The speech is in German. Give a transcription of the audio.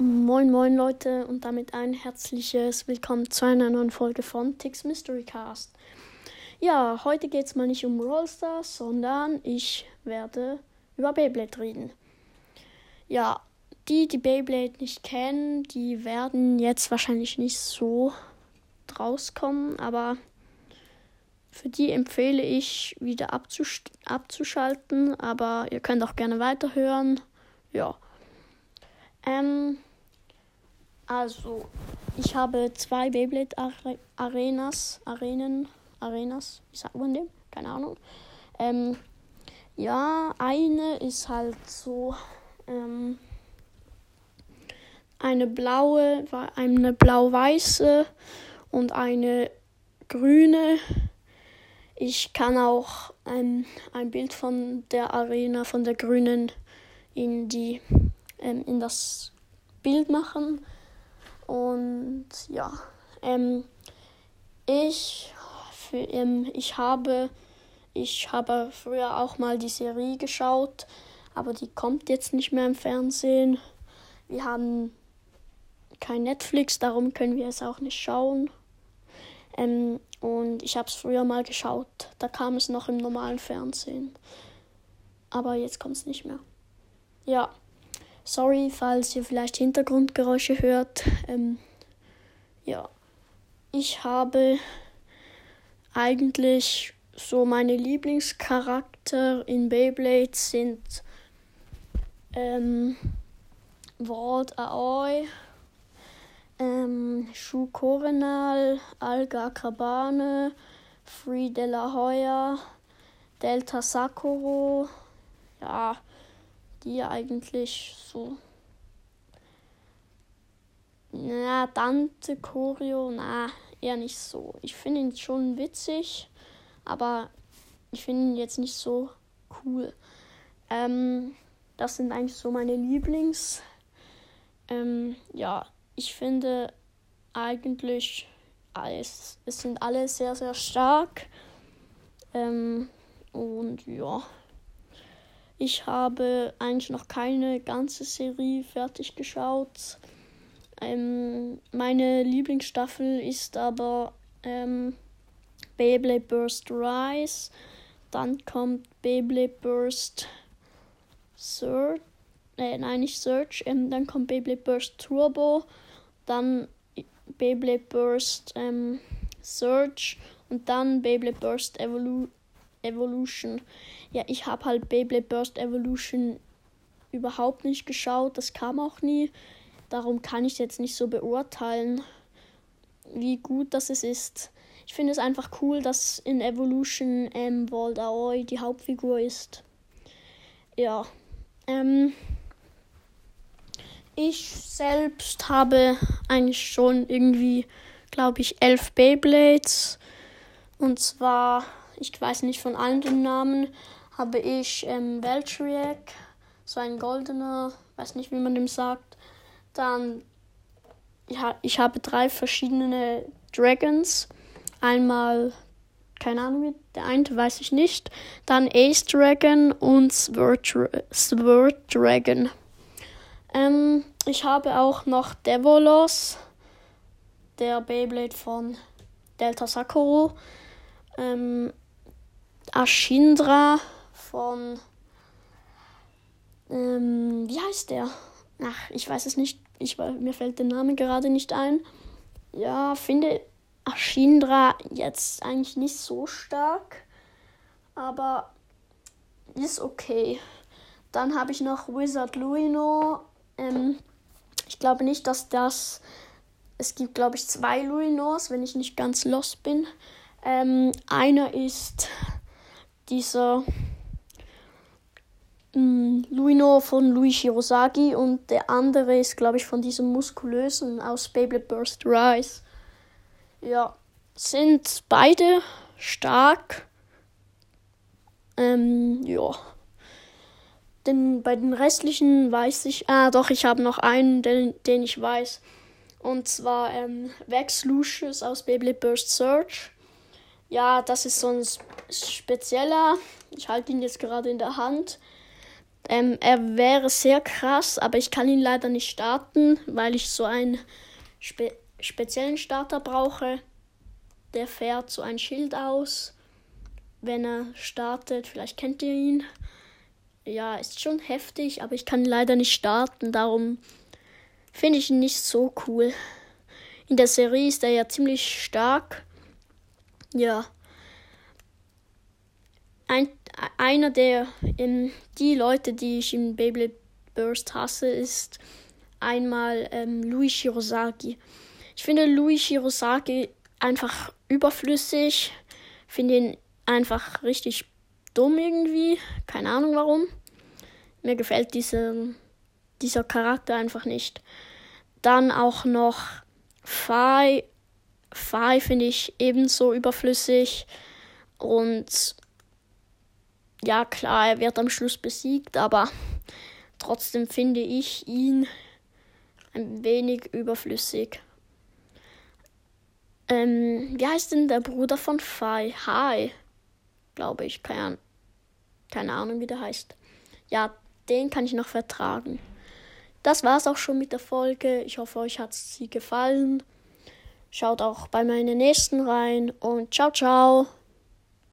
Moin moin Leute und damit ein herzliches Willkommen zu einer neuen Folge von Tix Mystery Cast. Ja, heute geht es mal nicht um Rollstars, sondern ich werde über Beyblade reden. Ja, die, die Beyblade nicht kennen, die werden jetzt wahrscheinlich nicht so rauskommen, aber für die empfehle ich wieder abzusch abzuschalten, aber ihr könnt auch gerne weiterhören. Ja. Ähm, also, ich habe zwei Beyblade Arenas, Arenen, Arenas, wie sagt man dem? Keine Ahnung. Ähm, ja, eine ist halt so ähm, eine blaue, eine blau-weiße und eine grüne. Ich kann auch ein, ein Bild von der Arena, von der grünen in die ähm, in das Bild machen. Und ja, ähm, ich, für, ähm, ich habe, ich habe früher auch mal die Serie geschaut, aber die kommt jetzt nicht mehr im Fernsehen. Wir haben kein Netflix, darum können wir es auch nicht schauen. Ähm, und ich habe es früher mal geschaut. Da kam es noch im normalen Fernsehen. Aber jetzt kommt es nicht mehr. Ja. Sorry, falls ihr vielleicht Hintergrundgeräusche hört. Ähm, ja, ich habe eigentlich so meine Lieblingscharakter in Beyblade sind ähm, Walt Aoi, ähm, Shu Korenal, Alga Kabane, Free De La Hoya, Delta Sakuro, ja, die eigentlich so. Na, Dante Choreo, na, eher nicht so. Ich finde ihn schon witzig, aber ich finde ihn jetzt nicht so cool. Ähm, das sind eigentlich so meine Lieblings. Ähm, ja, ich finde eigentlich, es, es sind alle sehr, sehr stark. Ähm, und ja. Ich habe eigentlich noch keine ganze Serie fertig geschaut. Ähm, meine Lieblingsstaffel ist aber ähm, Beyblade Burst Rise. Dann kommt Beyblade Burst Search. Äh, nein, nicht Search. Ähm, dann kommt Beyblade Burst Turbo. Dann Beyblade Burst ähm, Search. Und dann Beyblade Burst Evolu Evolution ja, ich habe halt Beyblade Burst Evolution überhaupt nicht geschaut. Das kam auch nie. Darum kann ich jetzt nicht so beurteilen, wie gut das ist. Ich finde es einfach cool, dass in Evolution ähm, Aoi die Hauptfigur ist. Ja. Ähm, ich selbst habe eigentlich schon irgendwie, glaube ich, elf Beyblades. Und zwar, ich weiß nicht von allen den Namen, habe ich ähm, Beltriac, so ein goldener, weiß nicht, wie man dem sagt. Dann, ja, ich habe drei verschiedene Dragons. Einmal, keine Ahnung, der eine weiß ich nicht. Dann Ace Dragon und Sword, Sword Dragon. Ähm, ich habe auch noch Devolos, der Beyblade von Delta Sakuro. Ähm, Ashindra von. Ähm, wie heißt der? Ach, ich weiß es nicht. Ich, mir fällt der Name gerade nicht ein. Ja, finde Ashindra jetzt eigentlich nicht so stark. Aber ist okay. Dann habe ich noch Wizard Luino. Ähm, ich glaube nicht, dass das. Es gibt, glaube ich, zwei Luinos, wenn ich nicht ganz lost bin. Ähm, einer ist dieser Mm, Luino von Louis Shirosagi und der andere ist, glaube ich, von diesem muskulösen aus Beyblade Burst Rise. Ja, sind beide stark. Ähm, ja. Denn bei den restlichen weiß ich. Ah, doch, ich habe noch einen, den, den ich weiß. Und zwar ähm, Vex Lucius aus Beyblade Burst Search. Ja, das ist so ein spezieller. Ich halte ihn jetzt gerade in der Hand. Ähm, er wäre sehr krass, aber ich kann ihn leider nicht starten, weil ich so einen spe speziellen Starter brauche. Der fährt so ein Schild aus, wenn er startet. Vielleicht kennt ihr ihn. Ja, ist schon heftig, aber ich kann ihn leider nicht starten. Darum finde ich ihn nicht so cool. In der Serie ist er ja ziemlich stark. Ja. Ein, einer der ähm, die Leute, die ich im Beyblade Burst hasse, ist einmal ähm, Louis Shirosaki. Ich finde Louis Shirosaki einfach überflüssig. Finde ihn einfach richtig dumm irgendwie. Keine Ahnung warum. Mir gefällt diese, dieser Charakter einfach nicht. Dann auch noch Fai. Fai finde ich ebenso überflüssig. Und ja, klar, er wird am Schluss besiegt, aber trotzdem finde ich ihn ein wenig überflüssig. Ähm, wie heißt denn der Bruder von Fai? Hai, glaube ich. Keine, keine Ahnung, wie der heißt. Ja, den kann ich noch vertragen. Das war's auch schon mit der Folge. Ich hoffe, euch hat sie gefallen. Schaut auch bei meinen nächsten rein und ciao, ciao.